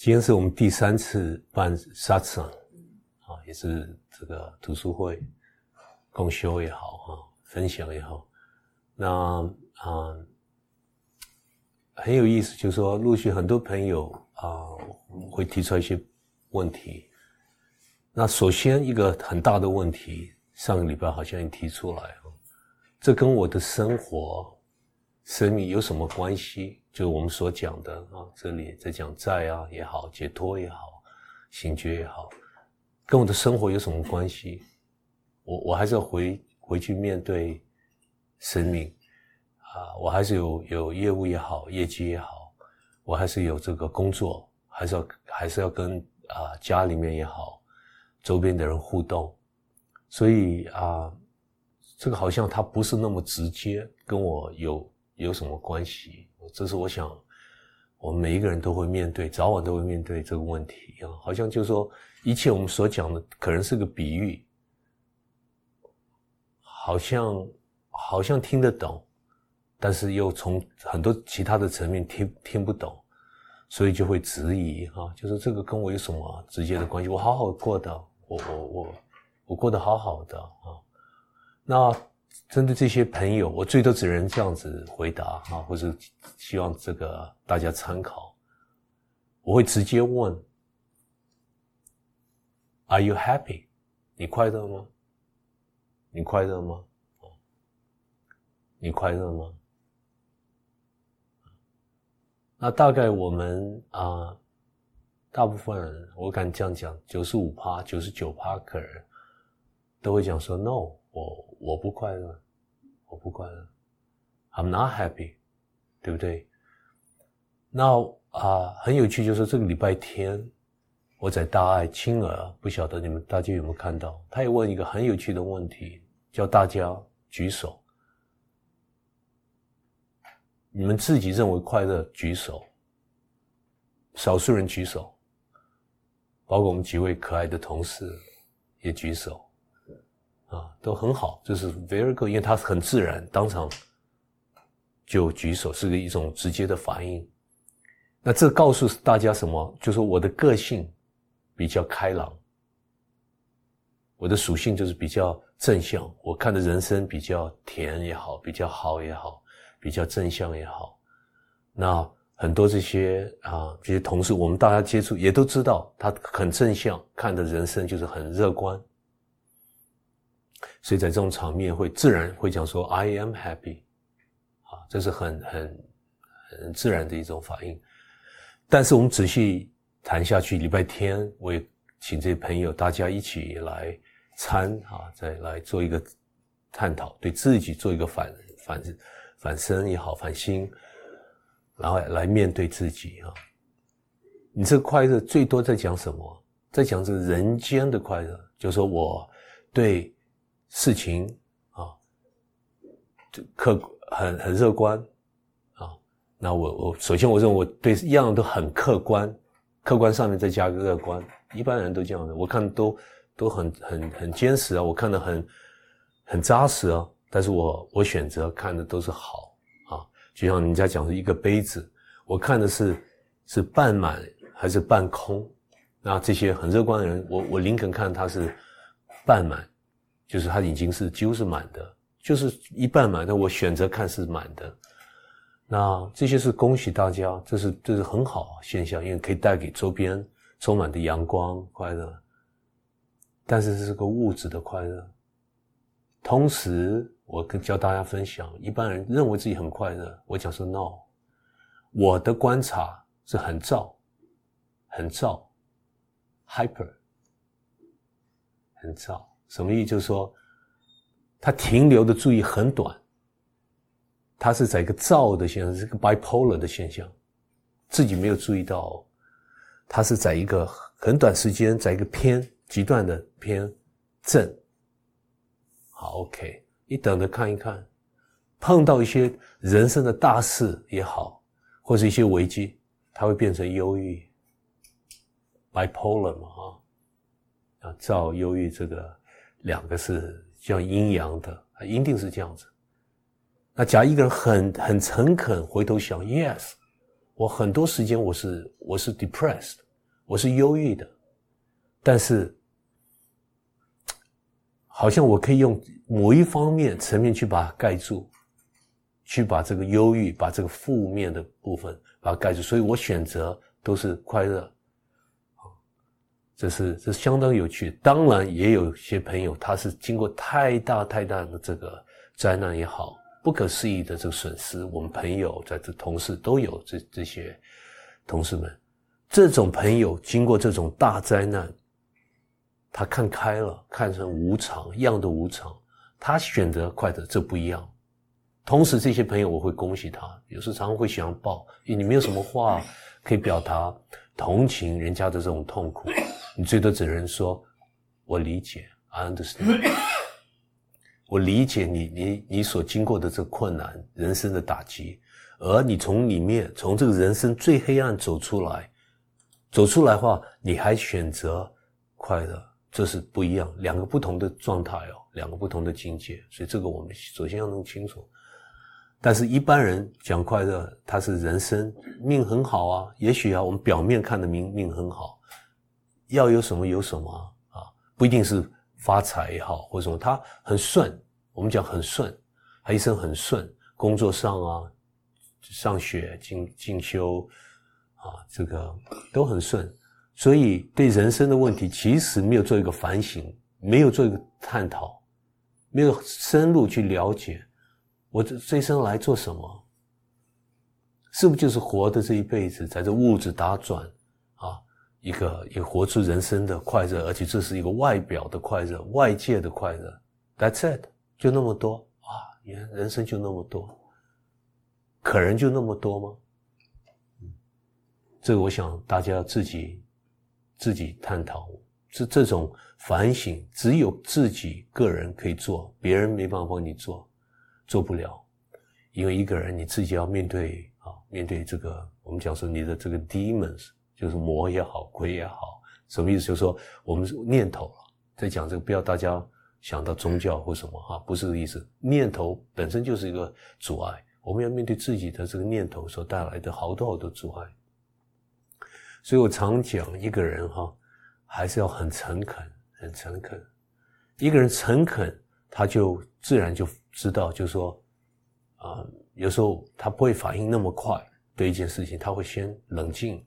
今天是我们第三次办沙场，啊，也是这个读书会共修也好，哈，分享也好，那啊很有意思，就是说陆续很多朋友啊会提出一些问题。那首先一个很大的问题，上个礼拜好像也提出来啊，这跟我的生活、生命有什么关系？就我们所讲的啊，这里在讲债啊也好，解脱也好，醒觉也好，跟我的生活有什么关系？我我还是要回回去面对生命啊，我还是有有业务也好，业绩也好，我还是有这个工作，还是要还是要跟啊家里面也好，周边的人互动，所以啊，这个好像它不是那么直接跟我有有什么关系。这是我想，我们每一个人都会面对，早晚都会面对这个问题啊。好像就是说，一切我们所讲的可能是个比喻，好像好像听得懂，但是又从很多其他的层面听听不懂，所以就会质疑哈，就是这个跟我有什么直接的关系？我好好过的，我我我我过得好好的啊，那。针对这些朋友，我最多只能这样子回答啊，或者希望这个大家参考。我会直接问：Are you happy？你快乐吗？你快乐吗？你快乐吗？那大概我们啊，大部分人，我敢这样讲，九十五趴、九十九趴客人，都会讲说：No。我我不快乐，我不快乐，I'm not happy，对不对？那啊，很有趣，就是这个礼拜天，我在大爱青儿，不晓得你们大家有没有看到？他也问一个很有趣的问题，叫大家举手，你们自己认为快乐举手，少数人举手，包括我们几位可爱的同事也举手。啊，都很好，就是 very good，因为他很自然，当场就举手，是个一种直接的反应。那这告诉大家什么？就是我的个性比较开朗，我的属性就是比较正向，我看的人生比较甜也好，比较好也好，比较正向也好。那很多这些啊，这些同事，我们大家接触也都知道，他很正向，看的人生就是很乐观。所以在这种场面会自然会讲说 I am happy，啊，这是很很很自然的一种反应。但是我们仔细谈下去，礼拜天我也请这些朋友大家一起来参啊，再来做一个探讨，对自己做一个反反反身也好，反心，然后来面对自己啊。你这个快乐最多在讲什么？在讲这个人间的快乐，就是说我对。事情啊，就客很很乐观啊。那我我首先我认为我对一样都很客观，客观上面再加个乐观，一般人都这样的。我看都都很很很坚实啊，我看的很很扎实啊。但是我我选择看的都是好啊，就像人家讲的一个杯子，我看的是是半满还是半空。那这些很乐观的人，我我林肯看他是半满。就是它已经是几乎是满的，就是一半满，但我选择看是满的。那这些是恭喜大家，这是这是很好现象，因为可以带给周边充满的阳光快乐。但是这是个物质的快乐。同时，我跟教大家分享，一般人认为自己很快乐，我讲说 no，我的观察是很躁，很躁，hyper，很躁。什么意思？就是说，他停留的注意很短，他是在一个躁的现象，是个 bipolar 的现象，自己没有注意到，他是在一个很短时间，在一个偏极端的偏正。好，OK，你等着看一看，碰到一些人生的大事也好，或是一些危机，他会变成忧郁，bipolar 嘛，啊，啊，躁忧郁这个。两个是叫阴阳的，一定是这样子。那假如一个人很很诚恳，回头想，Yes，我很多时间我是我是 depressed，我是忧郁的，但是好像我可以用某一方面层面去把它盖住，去把这个忧郁、把这个负面的部分把它盖住，所以我选择都是快乐。这是这相当有趣。当然，也有些朋友他是经过太大太大的这个灾难也好，不可思议的这个损失。我们朋友在这同事都有这这些同事们，这种朋友经过这种大灾难，他看开了，看成无常，一样的无常，他选择快乐，这不一样。同时，这些朋友我会恭喜他，有时常常会想抱，你没有什么话可以表达同情人家的这种痛苦。你最多只能说：“我理解 understand。我理解你，你你所经过的这困难，人生的打击，而你从里面，从这个人生最黑暗走出来，走出来的话，你还选择快乐，这是不一样，两个不同的状态哦，两个不同的境界。所以这个我们首先要弄清楚。但是一般人讲快乐，他是人生命很好啊，也许啊，我们表面看的命命很好。要有什么有什么啊，不一定是发财也好，或者什么，他很顺。我们讲很顺，他一生很顺，工作上啊，上学进进修啊，这个都很顺。所以对人生的问题，其实没有做一个反省，没有做一个探讨，没有深入去了解，我这这一生来做什么？是不是就是活的这一辈子，在这物质打转？一个也活出人生的快乐，而且这是一个外表的快乐，外界的快乐。That's it，就那么多啊！人人生就那么多，可能就那么多吗？这个我想大家自己自己探讨。这这种反省，只有自己个人可以做，别人没办法帮你做，做不了。因为一个人你自己要面对啊，面对这个我们讲说你的这个 demons。就是魔也好，鬼也好，什么意思？就是说我们念头在讲这个，不要大家想到宗教或什么哈，不是这个意思。念头本身就是一个阻碍，我们要面对自己的这个念头所带来的好多好多阻碍。所以我常讲，一个人哈，还是要很诚恳，很诚恳。一个人诚恳，他就自然就知道，就是说，啊，有时候他不会反应那么快对一件事情，他会先冷静。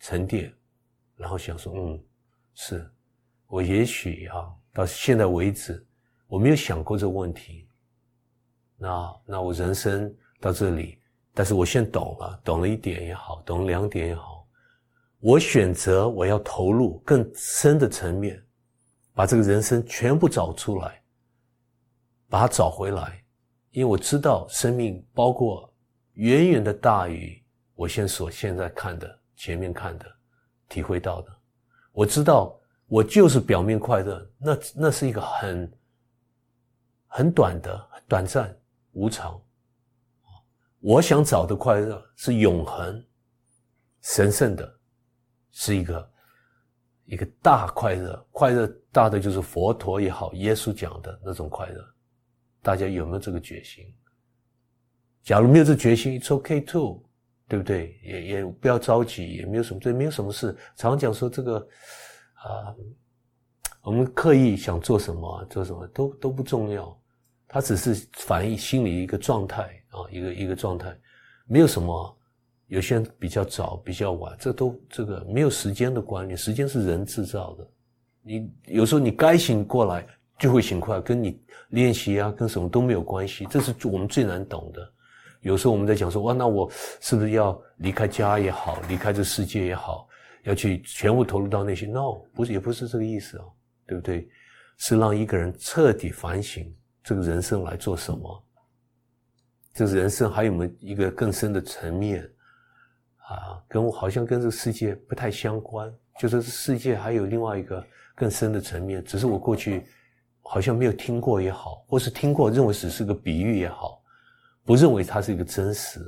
沉淀，然后想说，嗯，是我也许啊，到现在为止，我没有想过这个问题。那那我人生到这里，但是我现在懂了，懂了一点也好，懂了两点也好，我选择我要投入更深的层面，把这个人生全部找出来，把它找回来，因为我知道生命包括远远的大于我现所现在看的。前面看的，体会到的，我知道我就是表面快乐，那那是一个很很短的、短暂、无常。我想找的快乐是永恒、神圣的，是一个一个大快乐。快乐大的就是佛陀也好，耶稣讲的那种快乐。大家有没有这个决心？假如没有这决心，it's okay too。对不对？也也不要着急，也没有什么，这没有什么事。常常讲说这个，啊，我们刻意想做什么，做什么都都不重要，它只是反映心理一个状态啊，一个一个状态，没有什么。有些人比较早，比较晚，这都这个没有时间的观念，时间是人制造的。你有时候你该醒过来就会醒过来，跟你练习啊，跟什么都没有关系。这是我们最难懂的。有时候我们在讲说，哇，那我是不是要离开家也好，离开这世界也好，要去全部投入到那些？No，不是，也不是这个意思哦，对不对？是让一个人彻底反省这个人生来做什么，这个人生还有没有一个更深的层面啊？跟我好像跟这个世界不太相关，就是世界还有另外一个更深的层面，只是我过去好像没有听过也好，或是听过认为只是个比喻也好。不认为它是一个真实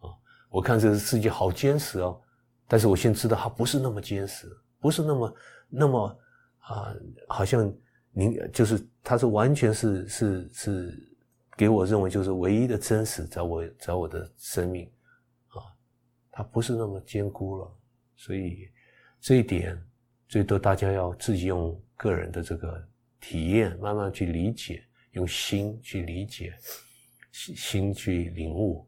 啊！我看这个世界好坚实哦，但是我现在知道它不是那么坚实，不是那么那么啊，好像您就是它是完全是是是给我认为就是唯一的真实，在我在我的生命啊，它不是那么坚固了。所以这一点，最多大家要自己用个人的这个体验，慢慢去理解，用心去理解，心心去领悟，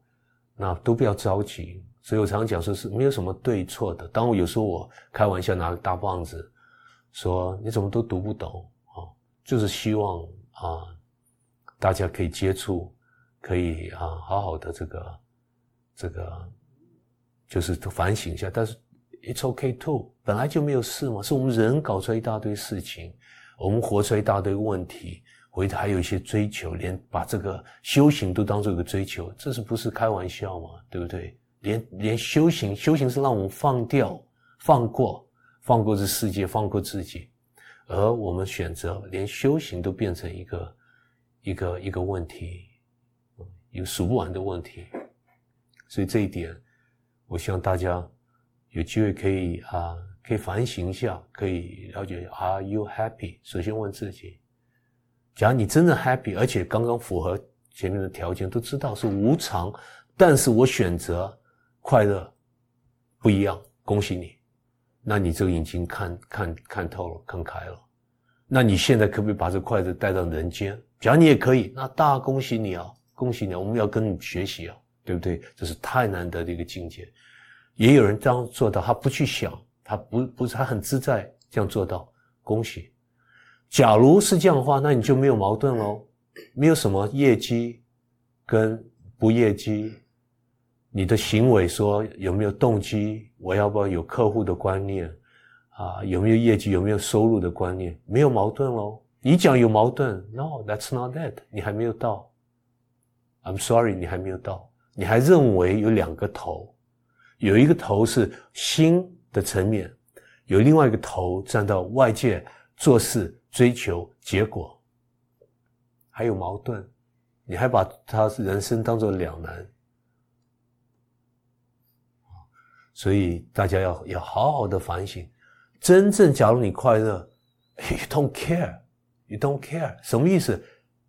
那都不要着急。所以我常常讲说，是没有什么对错的。当我有时候我开玩笑拿个大棒子，说你怎么都读不懂啊，就是希望啊，大家可以接触，可以啊，好好的这个这个，就是反省一下。但是 it's OK too，本来就没有事嘛，是我们人搞出来一大堆事情，我们活出来一大堆问题，回头还有一些追求，连把这个修行都当做一个追求，这是不是开玩笑嘛？对不对？连连修行，修行是让我们放掉、放过、放过这世界、放过自己，而我们选择连修行都变成一个一个一个问题，有数不完的问题。所以这一点，我希望大家有机会可以啊，可以反省一下，可以了解：Are you happy？首先问自己，假如你真的 happy，而且刚刚符合前面的条件，都知道是无常，但是我选择。快乐不一样，恭喜你，那你这个眼睛看看看透了，看开了，那你现在可不可以把这快乐带到人间？假如你也可以，那大恭喜你啊，恭喜你！我们要跟你学习啊，对不对？这是太难得的一个境界。也有人这样做到，他不去想，他不不是他很自在这样做到，恭喜。假如是这样的话，那你就没有矛盾喽，没有什么业绩跟不业绩。你的行为说有没有动机？我要不要有客户的观念？啊，有没有业绩？有没有收入的观念？没有矛盾喽。你讲有矛盾？No，that's not that。你还没有到。I'm sorry，你还没有到。你还认为有两个头，有一个头是心的层面，有另外一个头站到外界做事追求结果，还有矛盾。你还把他人生当做两难。所以大家要要好好的反省，真正假如你快乐，you don't care，you don't care，什么意思？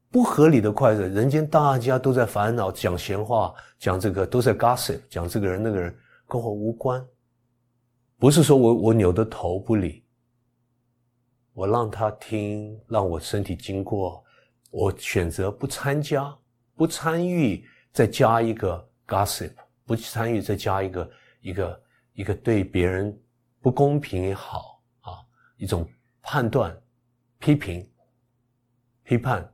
不合理的快乐，人间大家都在烦恼，讲闲话，讲这个都在 gossip，讲这个人那个人跟我无关。不是说我我扭着头不理，我让他听，让我身体经过，我选择不参加，不参与，再加一个 gossip，不参与再加一个。一个一个对别人不公平也好啊，一种判断、批评、批判，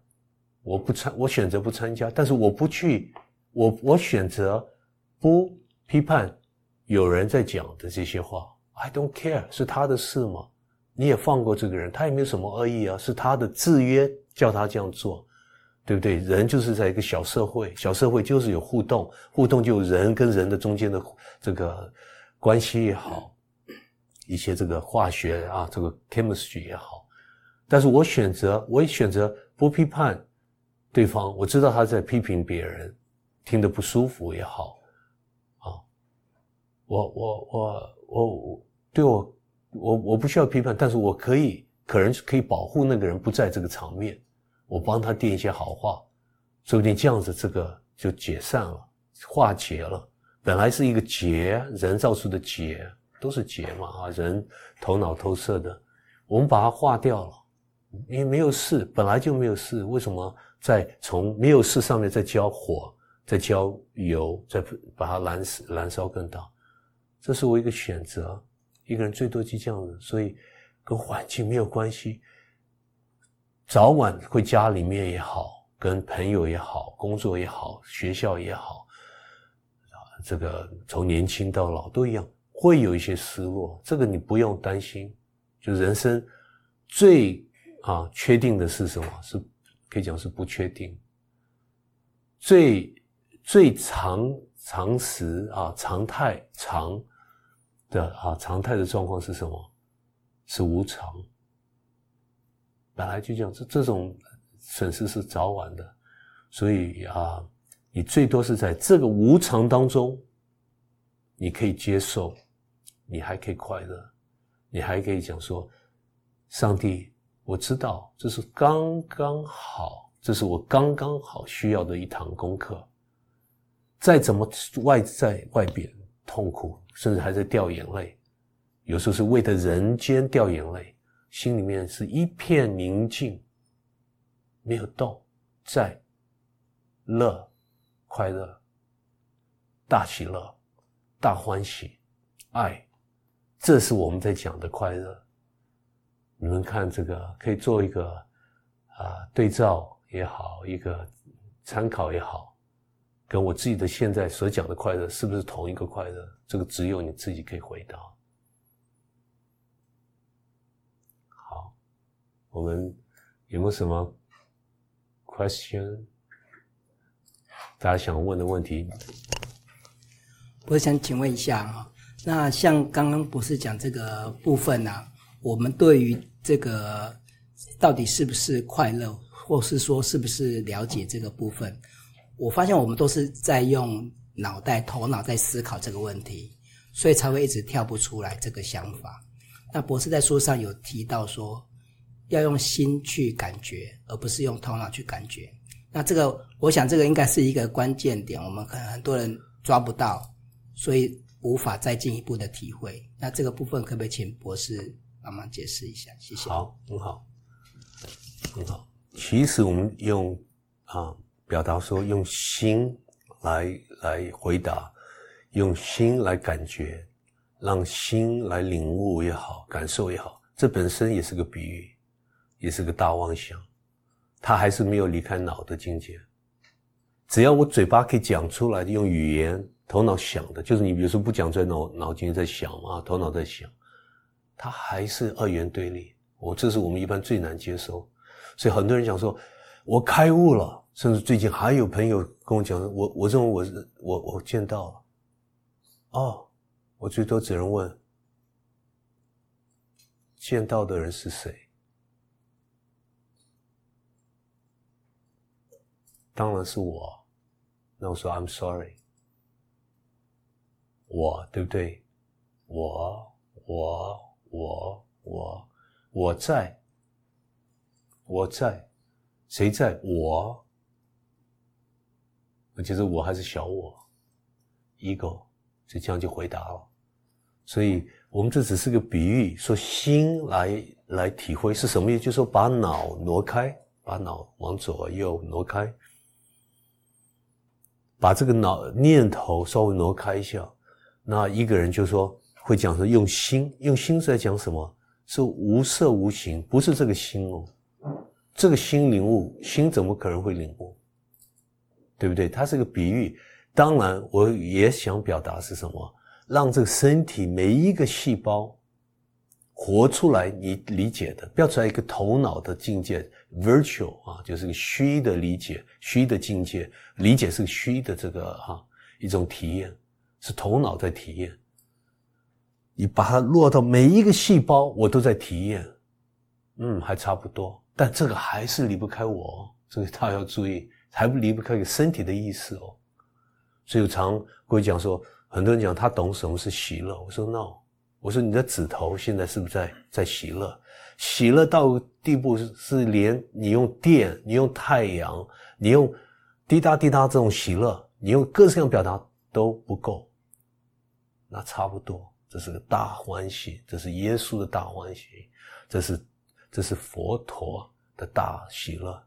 我不参，我选择不参加，但是我不去，我我选择不批判有人在讲的这些话，I don't care，是他的事吗？你也放过这个人，他也没有什么恶意啊，是他的制约叫他这样做。对不对？人就是在一个小社会，小社会就是有互动，互动就人跟人的中间的这个关系也好，一些这个化学啊，这个 chemistry 也好。但是我选择，我也选择不批判对方。我知道他在批评别人，听得不舒服也好，啊，我我我我我对我我我不需要批判，但是我可以可能可以保护那个人不在这个场面。我帮他垫一些好话，说不定这样子这个就解散了，化解了。本来是一个结，人造出的结都是结嘛啊，人头脑投射的，我们把它化掉了，因为没有事，本来就没有事，为什么再从没有事上面再浇火，再浇油，再把它燃燃烧更大？这是我一个选择，一个人最多就这样子，所以跟环境没有关系。早晚会家里面也好，跟朋友也好，工作也好，学校也好，啊，这个从年轻到老都一样，会有一些失落。这个你不用担心。就人生最啊确定的是什么？是可以讲是不确定。最最常常识啊常态常的啊常态的状况是什么？是无常。本来就这样这这种损失是早晚的，所以啊，你最多是在这个无常当中，你可以接受，你还可以快乐，你还可以讲说，上帝，我知道这是刚刚好，这是我刚刚好需要的一堂功课。再怎么外在外边痛苦，甚至还在掉眼泪，有时候是为的人间掉眼泪，心里面是一片宁静，没有动，在乐、快乐、大喜乐、大欢喜、爱，这是我们在讲的快乐。你们看这个，可以做一个啊对照也好，一个参考也好，跟我自己的现在所讲的快乐是不是同一个快乐？这个只有你自己可以回答。好我们有没有什么 question？大家想问的问题？我想请问一下啊，那像刚刚博士讲这个部分呢，我们对于这个到底是不是快乐，或是说是不是了解这个部分，我发现我们都是在用脑袋、头脑在思考这个问题，所以才会一直跳不出来这个想法。那博士在书上有提到说。要用心去感觉，而不是用头脑去感觉。那这个，我想这个应该是一个关键点，我们可能很多人抓不到，所以无法再进一步的体会。那这个部分可不可以请博士帮忙解释一下？谢谢。好，很好，很好。其实我们用啊表达说，用心来来回答，用心来感觉，让心来领悟也好，感受也好，这本身也是个比喻。也是个大妄想，他还是没有离开脑的境界。只要我嘴巴可以讲出来，用语言、头脑想的，就是你比如说不讲出来，脑脑筋在想嘛，头脑在想，他还是二元对立。我这是我们一般最难接受，所以很多人讲说，我开悟了，甚至最近还有朋友跟我讲，我我认为我是我我见到了，哦，我最多只能问，见到的人是谁？当然是我，那我说 I'm sorry，我对不对？我我我我我在，我在，谁在？我，其实我还是小我，ego，就这样就回答了。所以我们这只是个比喻，说心来来体会是什么意思？就是说把脑挪开，把脑往左右挪开。把这个脑念头稍微挪开一下，那一个人就说会讲说用心，用心是在讲什么？是无色无形，不是这个心哦。这个心领悟，心怎么可能会领悟？对不对？它是个比喻。当然，我也想表达是什么？让这个身体每一个细胞。活出来，你理解的，标出来一个头脑的境界，virtual 啊，就是个虚的理解，虚的境界，理解是个虚的这个哈一种体验，是头脑在体验。你把它落到每一个细胞，我都在体验，嗯，还差不多，但这个还是离不开我，这个大家要注意，还不离不开身体的意识哦。所以我常会讲说，很多人讲他懂什么是喜乐，我说 no。我说你的指头现在是不是在在喜乐？喜乐到地步是是连你用电、你用太阳、你用滴答滴答这种喜乐，你用各式各样表达都不够。那差不多，这是个大欢喜，这是耶稣的大欢喜，这是这是佛陀的大喜乐！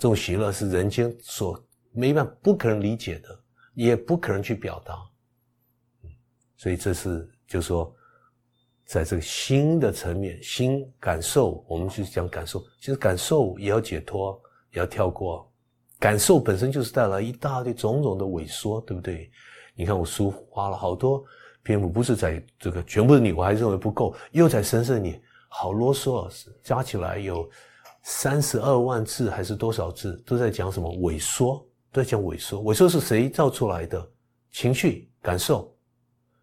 这种喜乐是人间所没办法、不可能理解的，也不可能去表达。所以这是就说。在这个心的层面，心感受，我们去讲感受，其实感受也要解脱，也要跳过。感受本身就是带来一大堆种种的萎缩，对不对？你看我书花了好多篇幅，不是在这个全部的你，我还认为不够，又在神圣你，好啰嗦，加起来有三十二万字还是多少字，都在讲什么萎缩，都在讲萎缩。萎缩是谁造出来的？情绪感受，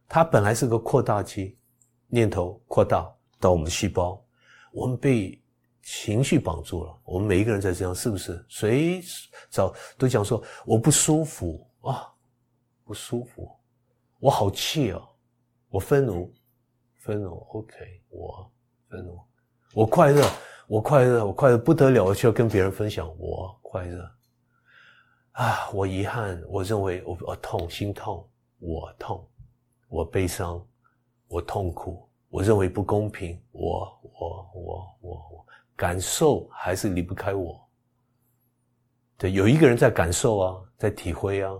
它本来是个扩大机。念头扩大到我们的细胞，我们被情绪绑住了。我们每一个人在这样，是不是？谁找都讲说我不舒服啊，不舒服，我好气啊，我愤怒，愤怒。OK，我愤怒，我快乐，我快乐，我快乐不得了，我需要跟别人分享。我快乐啊，我遗憾，我认为我我痛，心痛，我痛，我悲伤。我痛苦，我认为不公平，我我我我我感受还是离不开我。对，有一个人在感受啊，在体会啊，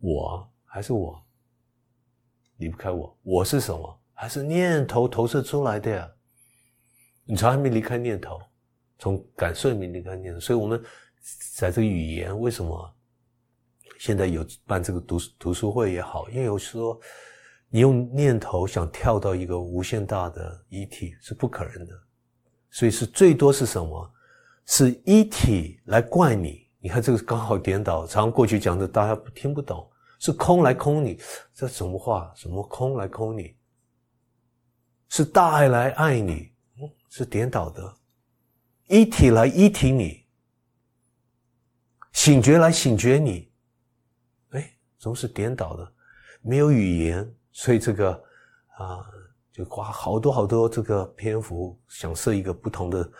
我还是我，离不开我。我是什么？还是念头投射出来的呀？你从还没离开念头，从感受里面离开念头。所以我们在这个语言为什么现在有办这个读读书会也好？因为有时候你用念头想跳到一个无限大的一体是不可能的，所以是最多是什么？是一体来怪你，你看这个刚好颠倒。常过去讲的大家听不懂，是空来空你，这什么话？什么空来空你？是大爱来爱你，是颠倒的。一体来一体你，醒觉来醒觉你，哎，总是颠倒的。没有语言，所以这个啊，就花好多好多这个篇幅，想设一个不同的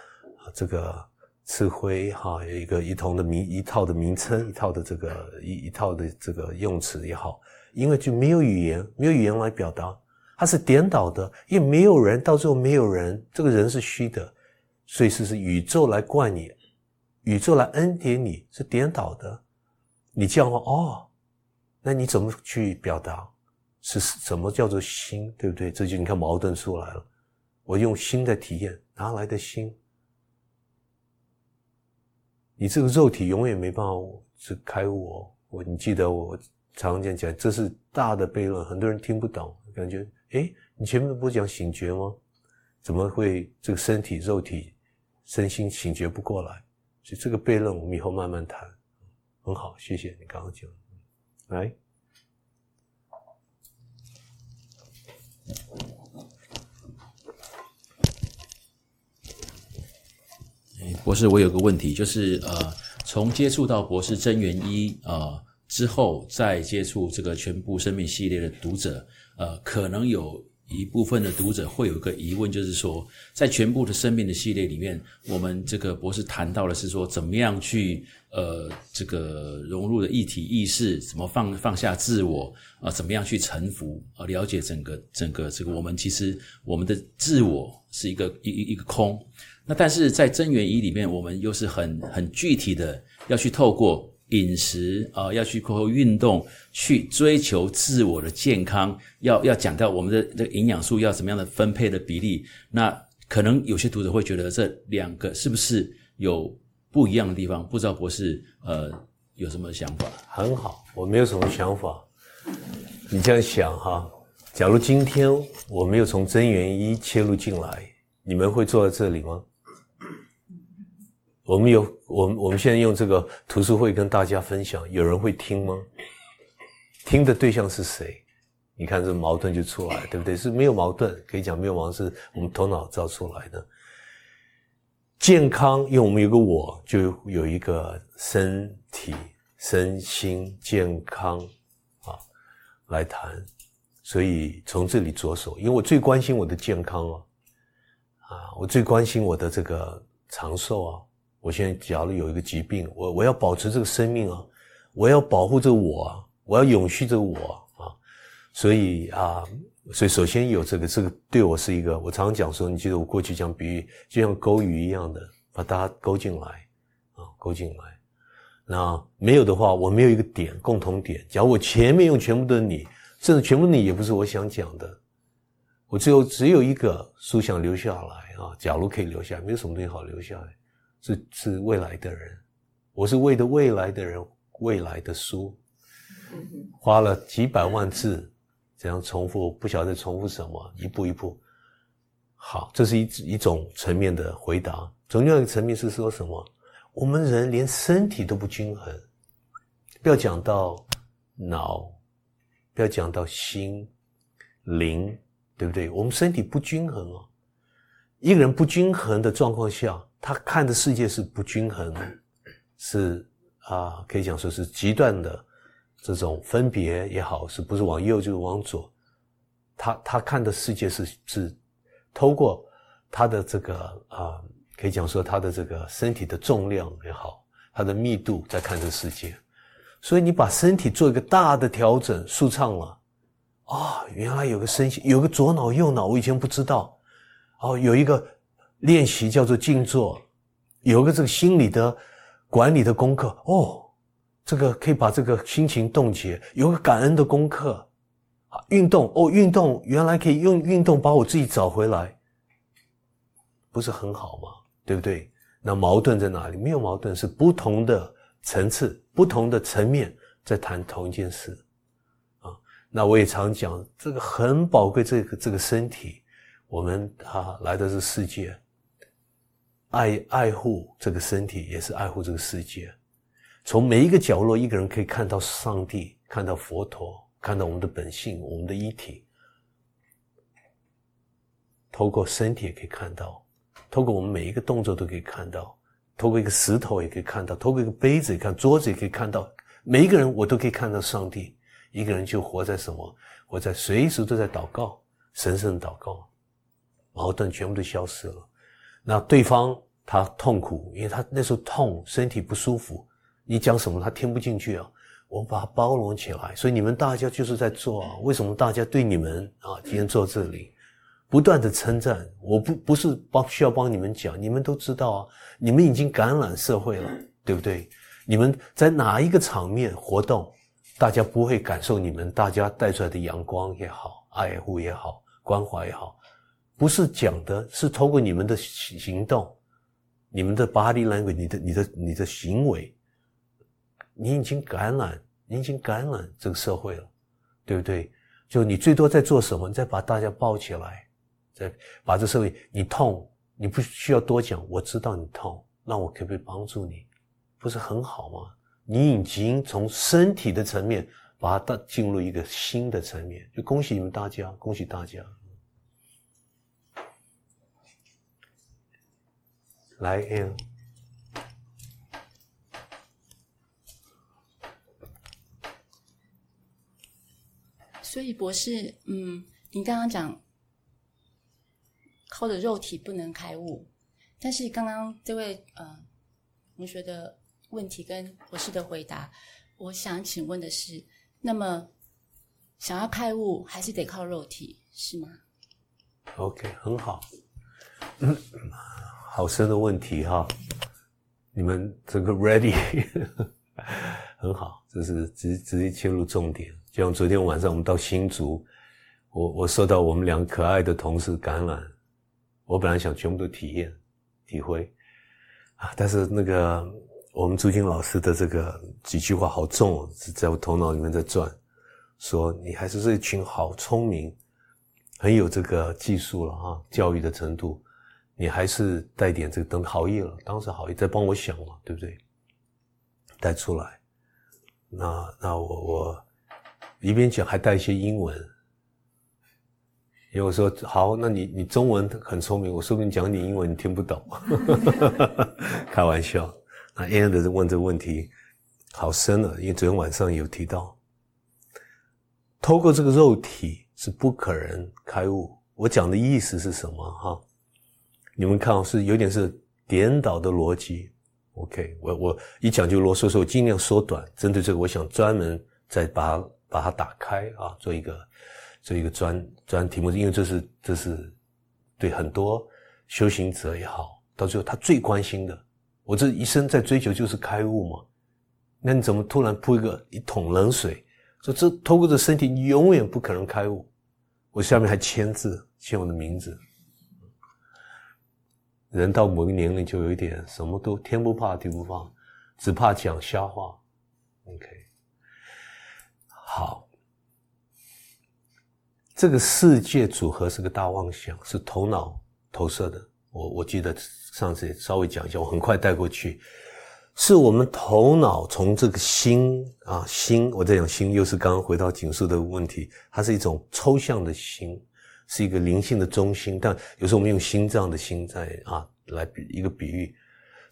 这个。词汇哈，有一个一同的名一套的名称，一套的这个一一套的这个用词也好，因为就没有语言，没有语言来表达，它是颠倒的，因为没有人，到最后没有人，这个人是虚的，所以是是宇宙来怪你，宇宙来恩典你，是颠倒的。你这样话哦，那你怎么去表达？是什么叫做心，对不对？这就你看矛盾出来了。我用心的体验，哪来的心？你这个肉体永远没办法是开我，我你记得我常常讲，这是大的悖论，很多人听不懂，感觉哎，你前面不是讲醒觉吗？怎么会这个身体肉体身心醒觉不过来？所以这个悖论我们以后慢慢谈，很好，谢谢你刚刚讲，来。博士，我有个问题，就是呃，从接触到博士真元一啊之后，再接触这个全部生命系列的读者，呃，可能有一部分的读者会有一个疑问，就是说，在全部的生命的系列里面，我们这个博士谈到的是说，怎么样去呃这个融入的一体意识，怎么放放下自我啊，怎么样去臣服啊，了解整个整个这个我们其实我们的自我是一个一一一个空。那但是在真元一里面，我们又是很很具体的要去透过饮食啊，要去过后运动去追求自我的健康，要要讲到我们的这个营养素要怎么样的分配的比例。那可能有些读者会觉得这两个是不是有不一样的地方？不知道博士呃有什么想法？很好，我没有什么想法。你这样想哈，假如今天我没有从真元一切入进来，你们会坐在这里吗？我们有我们我们现在用这个图书会跟大家分享，有人会听吗？听的对象是谁？你看这矛盾就出来，对不对？是没有矛盾，可以讲没有矛盾，是我们头脑造出来的。健康，因为我们有个我，就有一个身体、身心健康啊来谈，所以从这里着手，因为我最关心我的健康啊，啊，我最关心我的这个长寿啊。我现在假如有一个疾病，我我要保持这个生命啊，我要保护这个我啊，我要永续这个我啊，所以啊，所以首先有这个，这个对我是一个，我常常讲说，你记得我过去讲比喻，就像钩鱼一样的，把大家勾进来啊，勾进来。那没有的话，我没有一个点，共同点。假如我前面用全部的你，甚至全部你也不是我想讲的，我只有只有一个书想留下来啊。假如可以留下来，没有什么东西好留下来。是是未来的人，我是为的未来的人，未来的书，花了几百万字，这样重复，不晓得重复什么，一步一步。好，这是一一种层面的回答。从另外一个层面是说什么？我们人连身体都不均衡，不要讲到脑，不要讲到心灵，对不对？我们身体不均衡哦。一个人不均衡的状况下。他看的世界是不均衡，是啊，可以讲说是极端的这种分别也好，是不是往右就是往左？他他看的世界是是透过他的这个啊，可以讲说他的这个身体的重量也好，他的密度在看这世界。所以你把身体做一个大的调整，舒畅了，啊，原来有个身心，有个左脑右脑，我以前不知道。哦，有一个练习叫做静坐，有个这个心理的管理的功课。哦，这个可以把这个心情冻结。有个感恩的功课，啊，运动哦，运动原来可以用运动把我自己找回来，不是很好吗？对不对？那矛盾在哪里？没有矛盾，是不同的层次、不同的层面在谈同一件事。啊那我也常讲，这个很宝贵，这个这个身体，我们啊来的是世界，爱爱护这个身体，也是爱护这个世界。从每一个角落，一个人可以看到上帝，看到佛陀，看到我们的本性，我们的一体。透过身体也可以看到，透过我们每一个动作都可以看到，透过一个石头也可以看到，透过一个杯子也看，桌子也可以看到，每一个人我都可以看到上帝。一个人就活在什么？活在随时都在祷告，神圣祷告，矛盾全部都消失了。那对方他痛苦，因为他那时候痛，身体不舒服。你讲什么他听不进去啊？我们把他包容起来。所以你们大家就是在做啊。为什么大家对你们啊？今天坐这里，不断的称赞。我不不是帮需要帮你们讲，你们都知道啊。你们已经感染社会了，对不对？你们在哪一个场面活动？大家不会感受你们大家带出来的阳光也好，爱护也好，关怀也好，不是讲的，是通过你们的行动，你们的 body language，你的、你的、你的行为，你已经感染，你已经感染这个社会了，对不对？就你最多在做什么？你再把大家抱起来，再把这社会，你痛，你不需要多讲，我知道你痛，那我可不可以帮助你？不是很好吗？你已经从身体的层面把它带进入一个新的层面，就恭喜你们大家，恭喜大家！来，N。所以博士，嗯，你刚刚讲靠着肉体不能开悟，但是刚刚这位呃同学的。问题跟博士的回答，我想请问的是，那么想要开悟，还是得靠肉体，是吗？OK，很好，好深的问题哈，你们这个 ready，很好，这是直直接切入重点。就像昨天晚上我们到新竹，我我受到我们两个可爱的同事感染，我本来想全部都体验体会啊，但是那个。我们朱军老师的这个几句话好重，在我头脑里面在转，说你还是这群好聪明，很有这个技术了哈，教育的程度，你还是带点这个等好意了，当时好意在帮我想嘛，对不对？带出来，那那我我一边讲还带一些英文，因为我说好，那你你中文很聪明，我说不定讲你英文你听不懂，开玩笑。那 a n d 问这个问题好深了，因为昨天晚上有提到，透过这个肉体是不可能开悟。我讲的意思是什么？哈，你们看，是有点是颠倒的逻辑。OK，我我一讲就啰嗦，所以我尽量缩短。针对这个，我想专门再把把它打开啊，做一个做一个专专题目，因为这是这是对很多修行者也好，到最后他最关心的。我这一生在追求就是开悟嘛，那你怎么突然泼一个一桶冷水，说这透过这身体你永远不可能开悟？我下面还签字，签我的名字。人到某个年龄就有一点什么都天不怕地不怕，只怕讲瞎话。OK，好，这个世界组合是个大妄想，是头脑投射的。我我记得。上次也稍微讲一下，我很快带过去，是我们头脑从这个心啊心，我在讲心，又是刚刚回到警示的问题，它是一种抽象的心，是一个灵性的中心，但有时候我们用心脏的心在啊来比一个比喻，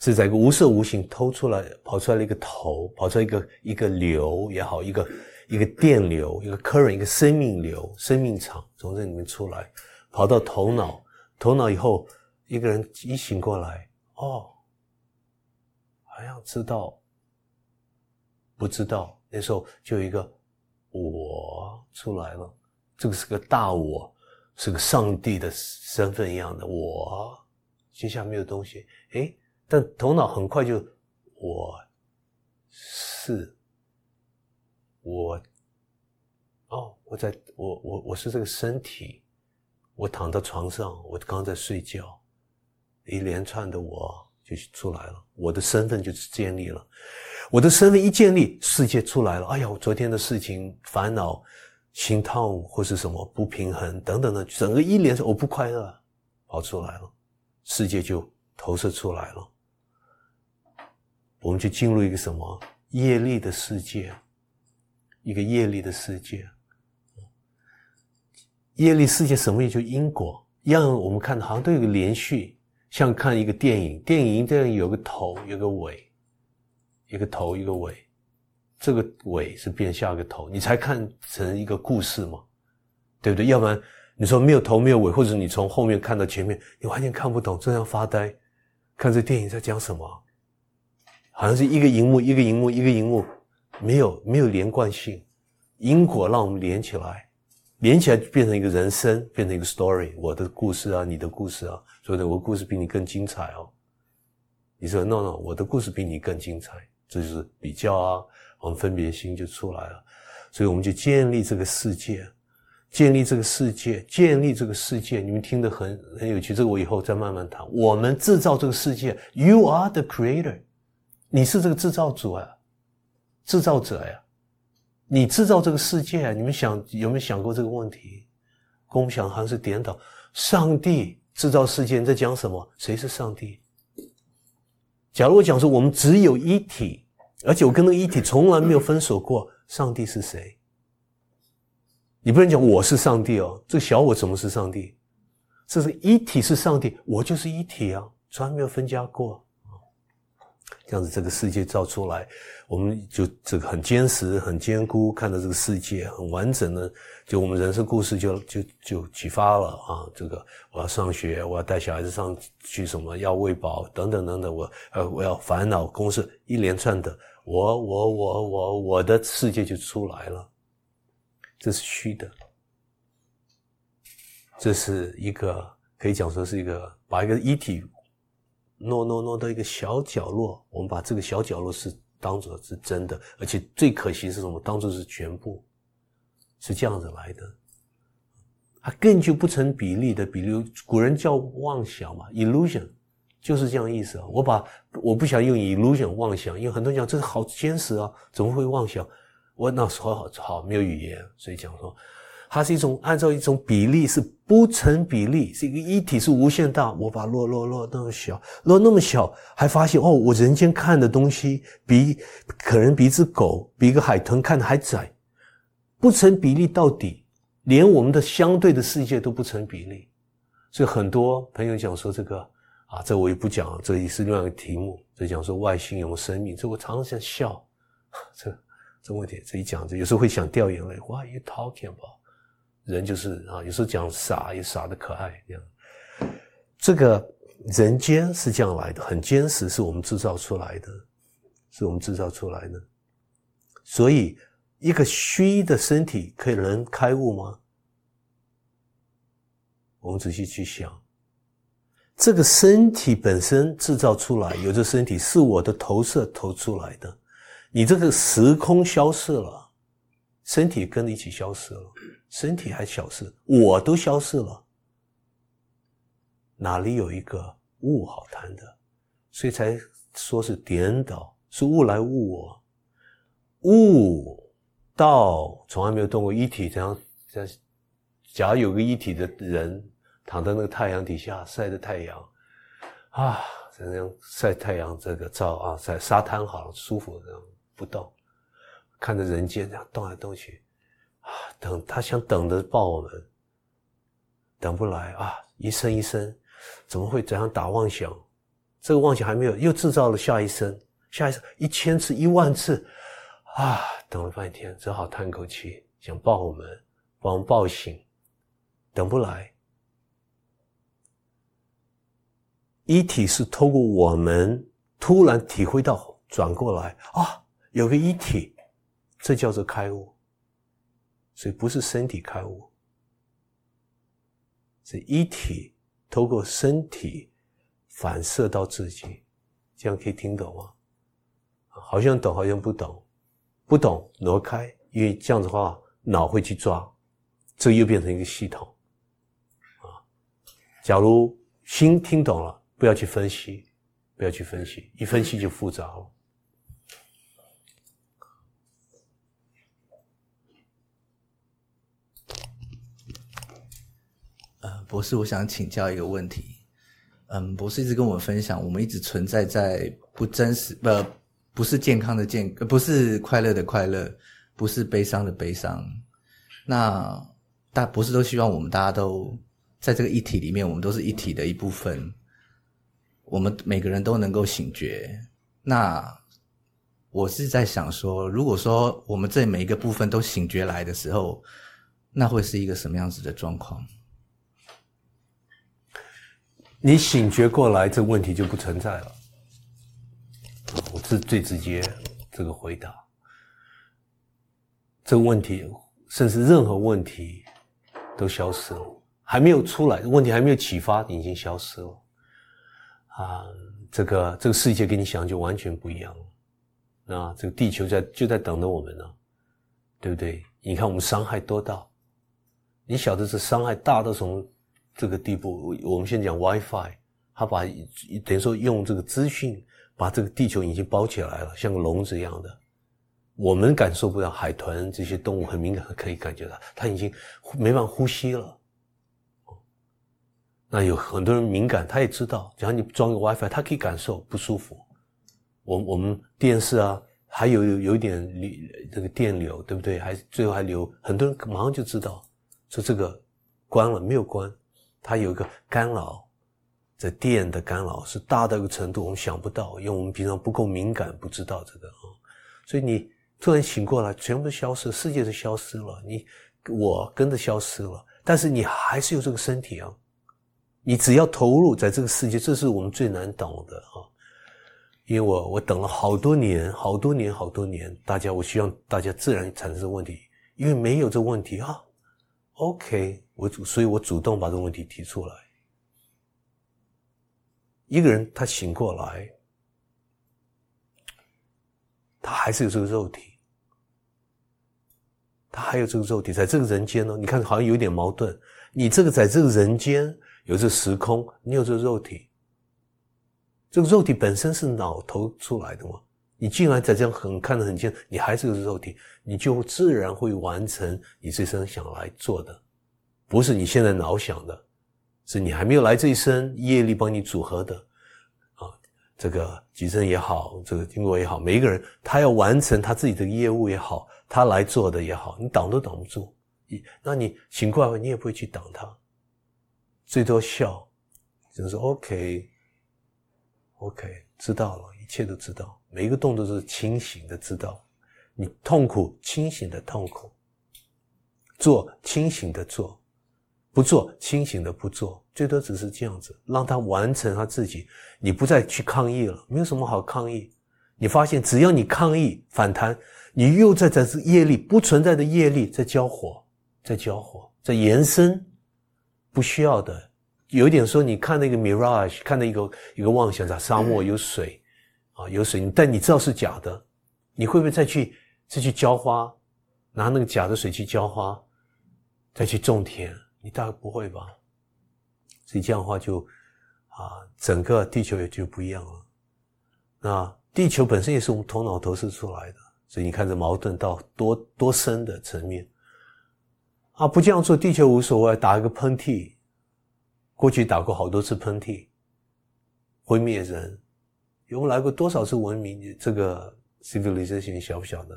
是在一个无色无形偷出来跑出来了一个头，跑出来一个一个流也好，一个一个电流，一个 current，一个生命流，生命场从这里面出来，跑到头脑，头脑以后。一个人一醒过来，哦，好像知道，不知道。那时候就有一个我出来了，这个是个大我，是个上帝的身份一样的我。接下没有东西，诶，但头脑很快就我是我哦，我在我我我是这个身体，我躺在床上，我刚在睡觉，一连串的我就出来了，我的身份就是建立了。我的身份一建立，世界出来了。哎呀，我昨天的事情、烦恼、心痛或是什么不平衡等等的，整个一连串我不快乐跑出来了，世界就投射出来了。我们就进入一个什么业力的世界，一个业力的世界。业力世界什么也就因果，让我们看好像都有个连续，像看一个电影，电影这样有个头，有个尾。一个头一个尾，这个尾是变下个头，你才看成一个故事嘛，对不对？要不然你说没有头没有尾，或者你从后面看到前面，你完全看不懂，这样发呆，看这电影在讲什么？好像是一个荧幕一个荧幕一个荧幕，没有没有连贯性，因果让我们连起来，连起来变成一个人生，变成一个 story，我的故事啊，你的故事啊，所以呢，我的故事比你更精彩哦。你说 no no，我的故事比你更精彩。这就是比较啊，我们分别心就出来了，所以我们就建立这个世界，建立这个世界，建立这个世界。你们听得很很有趣，这个我以后再慢慢谈。我们制造这个世界，You are the creator，你是这个制造主啊，制造者呀，你制造这个世界。你们想有没有想过这个问题？跟我们想好像是颠倒，上帝制造世界，你在讲什么？谁是上帝？假如我讲说我们只有一体，而且我跟那个一体从来没有分手过，上帝是谁？你不能讲我是上帝哦，这个小我怎么是上帝？这是一体是上帝，我就是一体啊，从来没有分家过。这样子，这个世界造出来，我们就这个很坚实、很坚固，看到这个世界很完整的，就我们人生故事就就就启发了啊！这个我要上学，我要带小孩子上去，什么要喂饱等等等等，我呃我要烦恼公事一连串的，我我我我我的世界就出来了，这是虚的，这是一个可以讲说是一个把一个一体。挪挪挪到一个小角落，我们把这个小角落是当做是真的，而且最可惜是什么？当做是全部，是这样子来的，它更就不成比例的比例。古人叫妄想嘛，illusion，就是这样意思啊。我把我不想用 illusion 妄想，因为很多人讲这个好坚实啊，怎么会妄想？我那时候好好没有语言，所以讲说。它是一种按照一种比例是不成比例，是一个一体是无限大，我把落落落那么小，落那么小，还发现哦，我人间看的东西比可能比一只狗，比一个海豚看的还窄，不成比例到底，连我们的相对的世界都不成比例，所以很多朋友讲说这个啊，这我也不讲，这也是另外一个题目，这讲说外星有生命，这我常常想笑，这这问题这一讲，这有时候会想掉眼泪，What are you talking about？人就是啊，有时候讲傻也傻的可爱这样。这个人间是这样来的，很坚实，是我们制造出来的，是我们制造出来的。所以，一个虚的身体可以能开悟吗？我们仔细去想，这个身体本身制造出来，有这身体是我的投射投出来的，你这个时空消失了，身体跟着一起消失了。身体还消失，我都消失了，哪里有一个物好谈的？所以才说是颠倒，是物来物我，物道从来没有动过一体。这样，这样，假如有个一体的人躺在那个太阳底下晒着太阳，啊，这样晒太阳，这个照啊，在沙滩好舒服，这样不动，看着人间这样动来动去。等他想等着抱我们，等不来啊！一生一生，怎么会这样打妄想？这个妄想还没有，又制造了下一生，下一生一千次、一万次，啊！等了半天，只好叹口气，想抱我们，把我们抱醒，等不来。一体是透过我们突然体会到，转过来啊，有个一体，这叫做开悟。所以不是身体开悟，是一体，透过身体反射到自己，这样可以听懂吗？好像懂，好像不懂，不懂挪开，因为这样子的话，脑会去抓，这又变成一个系统啊。假如心听懂了，不要去分析，不要去分析，一分析就复杂了。呃，博士，我想请教一个问题。嗯，博士一直跟我们分享，我们一直存在在不真实、不不是健康的健，不是快乐的快乐，不是悲伤的悲伤。那大博士都希望我们大家都在这个一体里面，我们都是一体的一部分。我们每个人都能够醒觉。那我是在想说，如果说我们这每一个部分都醒觉来的时候，那会是一个什么样子的状况？你醒觉过来，这问题就不存在了。我是最直接这个回答。这个问题，甚至任何问题都消失了，还没有出来，问题还没有启发，已经消失了。啊，这个这个世界跟你想就完全不一样了。那这个地球在就在等着我们呢，对不对？你看我们伤害多大？你晓得这伤害大到什么？这个地步，我们先讲 WiFi，它把等于说用这个资讯把这个地球已经包起来了，像个笼子一样的。我们感受不到，海豚这些动物很敏感，可以感觉到，它已经没办法呼吸了。那有很多人敏感，他也知道，只要你装个 WiFi，他可以感受不舒服。我我们电视啊，还有有有一点流这个电流，对不对？还最后还流，很多人马上就知道，说这个关了没有关。它有一个干扰，这电的干扰是大到一个程度，我们想不到，因为我们平常不够敏感，不知道这个啊。所以你突然醒过来，全部都消失，世界都消失了，你我跟着消失了，但是你还是有这个身体啊。你只要投入在这个世界，这是我们最难懂的啊。因为我我等了好多年，好多年，好多年，大家我希望大家自然产生问题，因为没有这问题啊。OK。我主，所以我主动把这个问题提出来。一个人他醒过来，他还是有这个肉体，他还有这个肉体，在这个人间呢。你看，好像有点矛盾。你这个在这个人间有这时空，你有这肉体，这个肉体本身是脑头出来的嘛？你竟然在这样很看得很清，你还是个肉体，你就自然会完成你这生想来做的。不是你现在脑想的，是你还没有来这一生业力帮你组合的，啊，这个吉生也好，这个经过也好，每一个人他要完成他自己的业务也好，他来做的也好，你挡都挡不住。你那你醒过来，你也不会去挡他，最多笑，就是 OK，OK，知道了，一切都知道，每一个动作都是清醒的知道，你痛苦清醒的痛苦，做清醒的做。不做清醒的不做，最多只是这样子，让他完成他自己。你不再去抗议了，没有什么好抗议。你发现，只要你抗议反弹，你又在在这业力不存在的业力在交火，在交火，在延伸，不需要的。有一点说，你看那个 mirage，看到一个一个妄想，在沙漠有水，啊有水，但你知道是假的，你会不会再去再去浇花，拿那个假的水去浇花，再去种田？你大概不会吧？所以这样的话就，啊，整个地球也就不一样了。那地球本身也是我们头脑投射出来的，所以你看这矛盾到多多深的层面。啊，不这样做，地球无所谓，打一个喷嚏，过去打过好多次喷嚏，毁灭人。有来过多少次文明？这个 civilization 小不小的？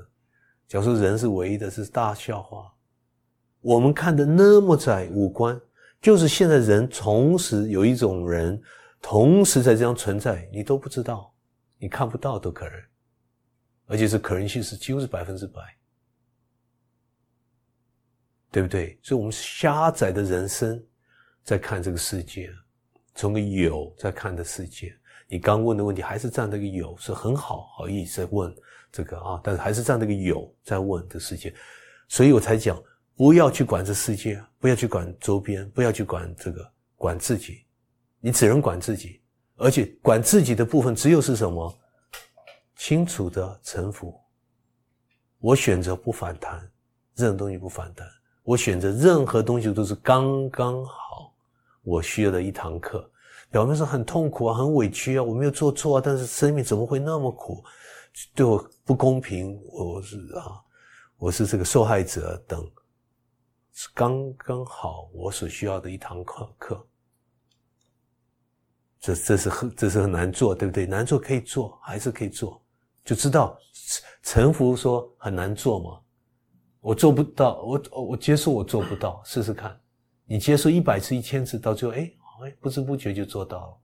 假如说人是唯一的，是大笑话。我们看的那么窄，五官就是现在人同时有一种人，同时在这样存在，你都不知道，你看不到都可能，而且是可能性是几乎是百分之百，对不对？所以，我们狭窄的人生在看这个世界，从个有在看的世界。你刚问的问题还是站那个有，是很好，好意在问这个啊，但是还是站那个有在问的世界，所以我才讲。不要去管这世界，不要去管周边，不要去管这个，管自己。你只能管自己，而且管自己的部分只有是什么？清楚的臣服。我选择不反弹，任何东西不反弹。我选择任何东西都是刚刚好，我需要的一堂课。表面上很痛苦啊，很委屈啊，我没有做错啊，但是生命怎么会那么苦？对我不公平，我是啊，我是这个受害者等，是刚刚好我所需要的一堂课课。这这是很这是很难做，对不对？难做可以做，还是可以做，就知道臣服说很难做嘛。我做不到，我我接受我做不到，试试看。你接受一百次、一千次，到最后，哎。哎，不知不觉就做到了。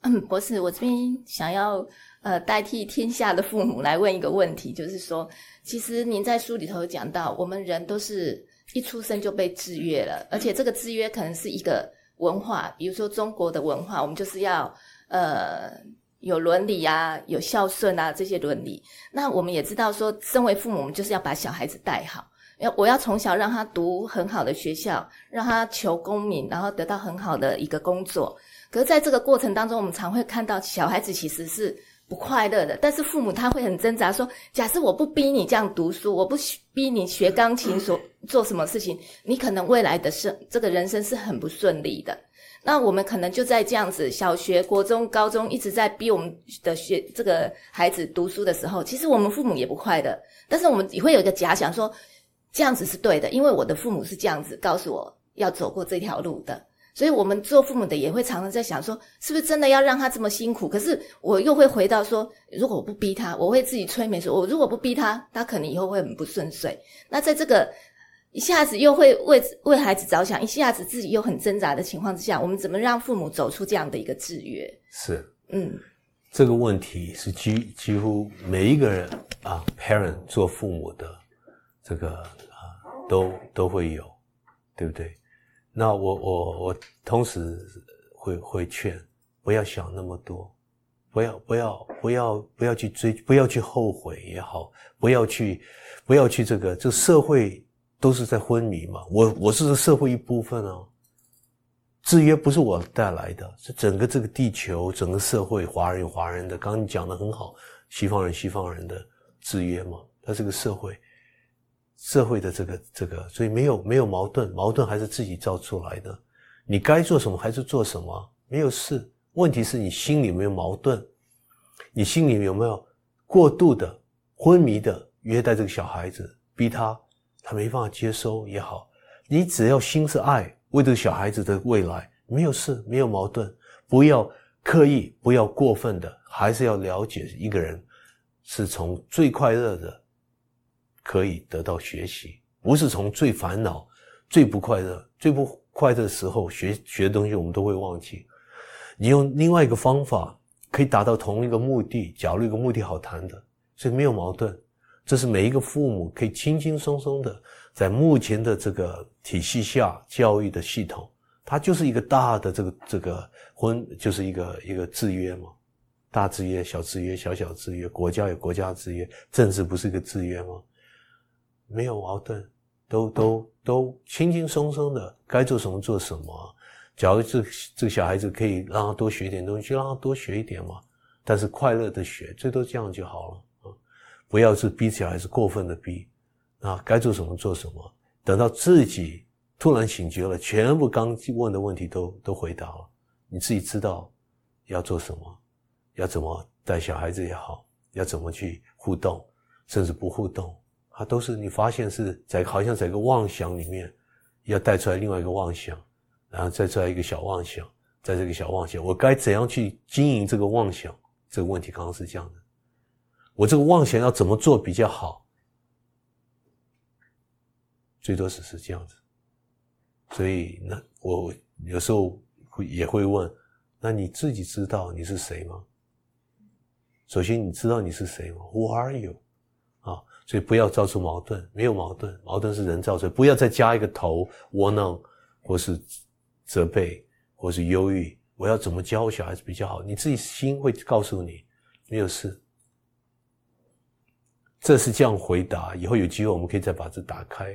呃，博士，我这边想要呃代替天下的父母来问一个问题，就是说，其实您在书里头讲到，我们人都是一出生就被制约了，而且这个制约可能是一个文化，比如说中国的文化，我们就是要呃。有伦理啊，有孝顺啊，这些伦理。那我们也知道说，身为父母，我们就是要把小孩子带好。要我要从小让他读很好的学校，让他求功名，然后得到很好的一个工作。可是在这个过程当中，我们常会看到小孩子其实是不快乐的。但是父母他会很挣扎，说：假设我不逼你这样读书，我不逼你学钢琴，所做什么事情，你可能未来的生这个人生是很不顺利的。那我们可能就在这样子，小学、国中、高中一直在逼我们的学这个孩子读书的时候，其实我们父母也不快乐。但是我们也会有一个假想，说这样子是对的，因为我的父母是这样子告诉我要走过这条路的。所以，我们做父母的也会常常在想，说是不是真的要让他这么辛苦？可是我又会回到说，如果我不逼他，我会自己催眠说，我如果不逼他，他可能以后会很不顺遂。那在这个。一下子又会为为孩子着想，一下子自己又很挣扎的情况之下，我们怎么让父母走出这样的一个制约？是，嗯，这个问题是几几乎每一个人啊，parent 做父母的这个啊，都都会有，对不对？那我我我同时会会劝，不要想那么多，不要不要不要不要去追，不要去后悔也好，不要去不要去这个这社会。都是在昏迷嘛，我我是社会一部分啊。制约不是我带来的，是整个这个地球、整个社会，华人有华人的。刚刚你讲的很好，西方人西方人的制约嘛，它这个社会，社会的这个这个，所以没有没有矛盾，矛盾还是自己造出来的。你该做什么还是做什么，没有事。问题是你心里没有矛盾，你心里有没有过度的昏迷的虐待这个小孩子，逼他。他没办法接收也好，你只要心是爱，为这个小孩子的未来没有事，没有矛盾，不要刻意，不要过分的，还是要了解一个人是从最快乐的可以得到学习，不是从最烦恼、最不快乐、最不快乐的时候学学的东西，我们都会忘记。你用另外一个方法可以达到同一个目的，假如一个目的好谈的，所以没有矛盾。这是每一个父母可以轻轻松松的，在目前的这个体系下教育的系统，它就是一个大的这个这个婚，就是一个一个制约嘛，大制约、小制约、小小制约，国家有国家制约，政治不是一个制约吗？没有矛盾，都都都轻轻松松的，该做什么做什么。假如这这个小孩子可以让他多学点东西，就让他多学一点嘛，但是快乐的学，最多这样就好了啊。不要是逼小孩子过分的逼，啊，该做什么做什么。等到自己突然醒觉了，全部刚问的问题都都回答了，你自己知道要做什么，要怎么带小孩子也好，要怎么去互动，甚至不互动，都是你发现是在好像在一个妄想里面，要带出来另外一个妄想，然后再出来一个小妄想，在这个小妄想，我该怎样去经营这个妄想？这个问题刚刚是这样的。我这个妄想要怎么做比较好？最多只是这样子，所以那我有时候会也会问：那你自己知道你是谁吗？首先你知道你是谁吗？Who are you？啊，所以不要造出矛盾，没有矛盾，矛盾是人造成。不要再加一个头，窝囊，或是责备，或是忧郁。我要怎么教小孩子比较好？你自己心会告诉你，没有事。这是这样回答，以后有机会我们可以再把这打开。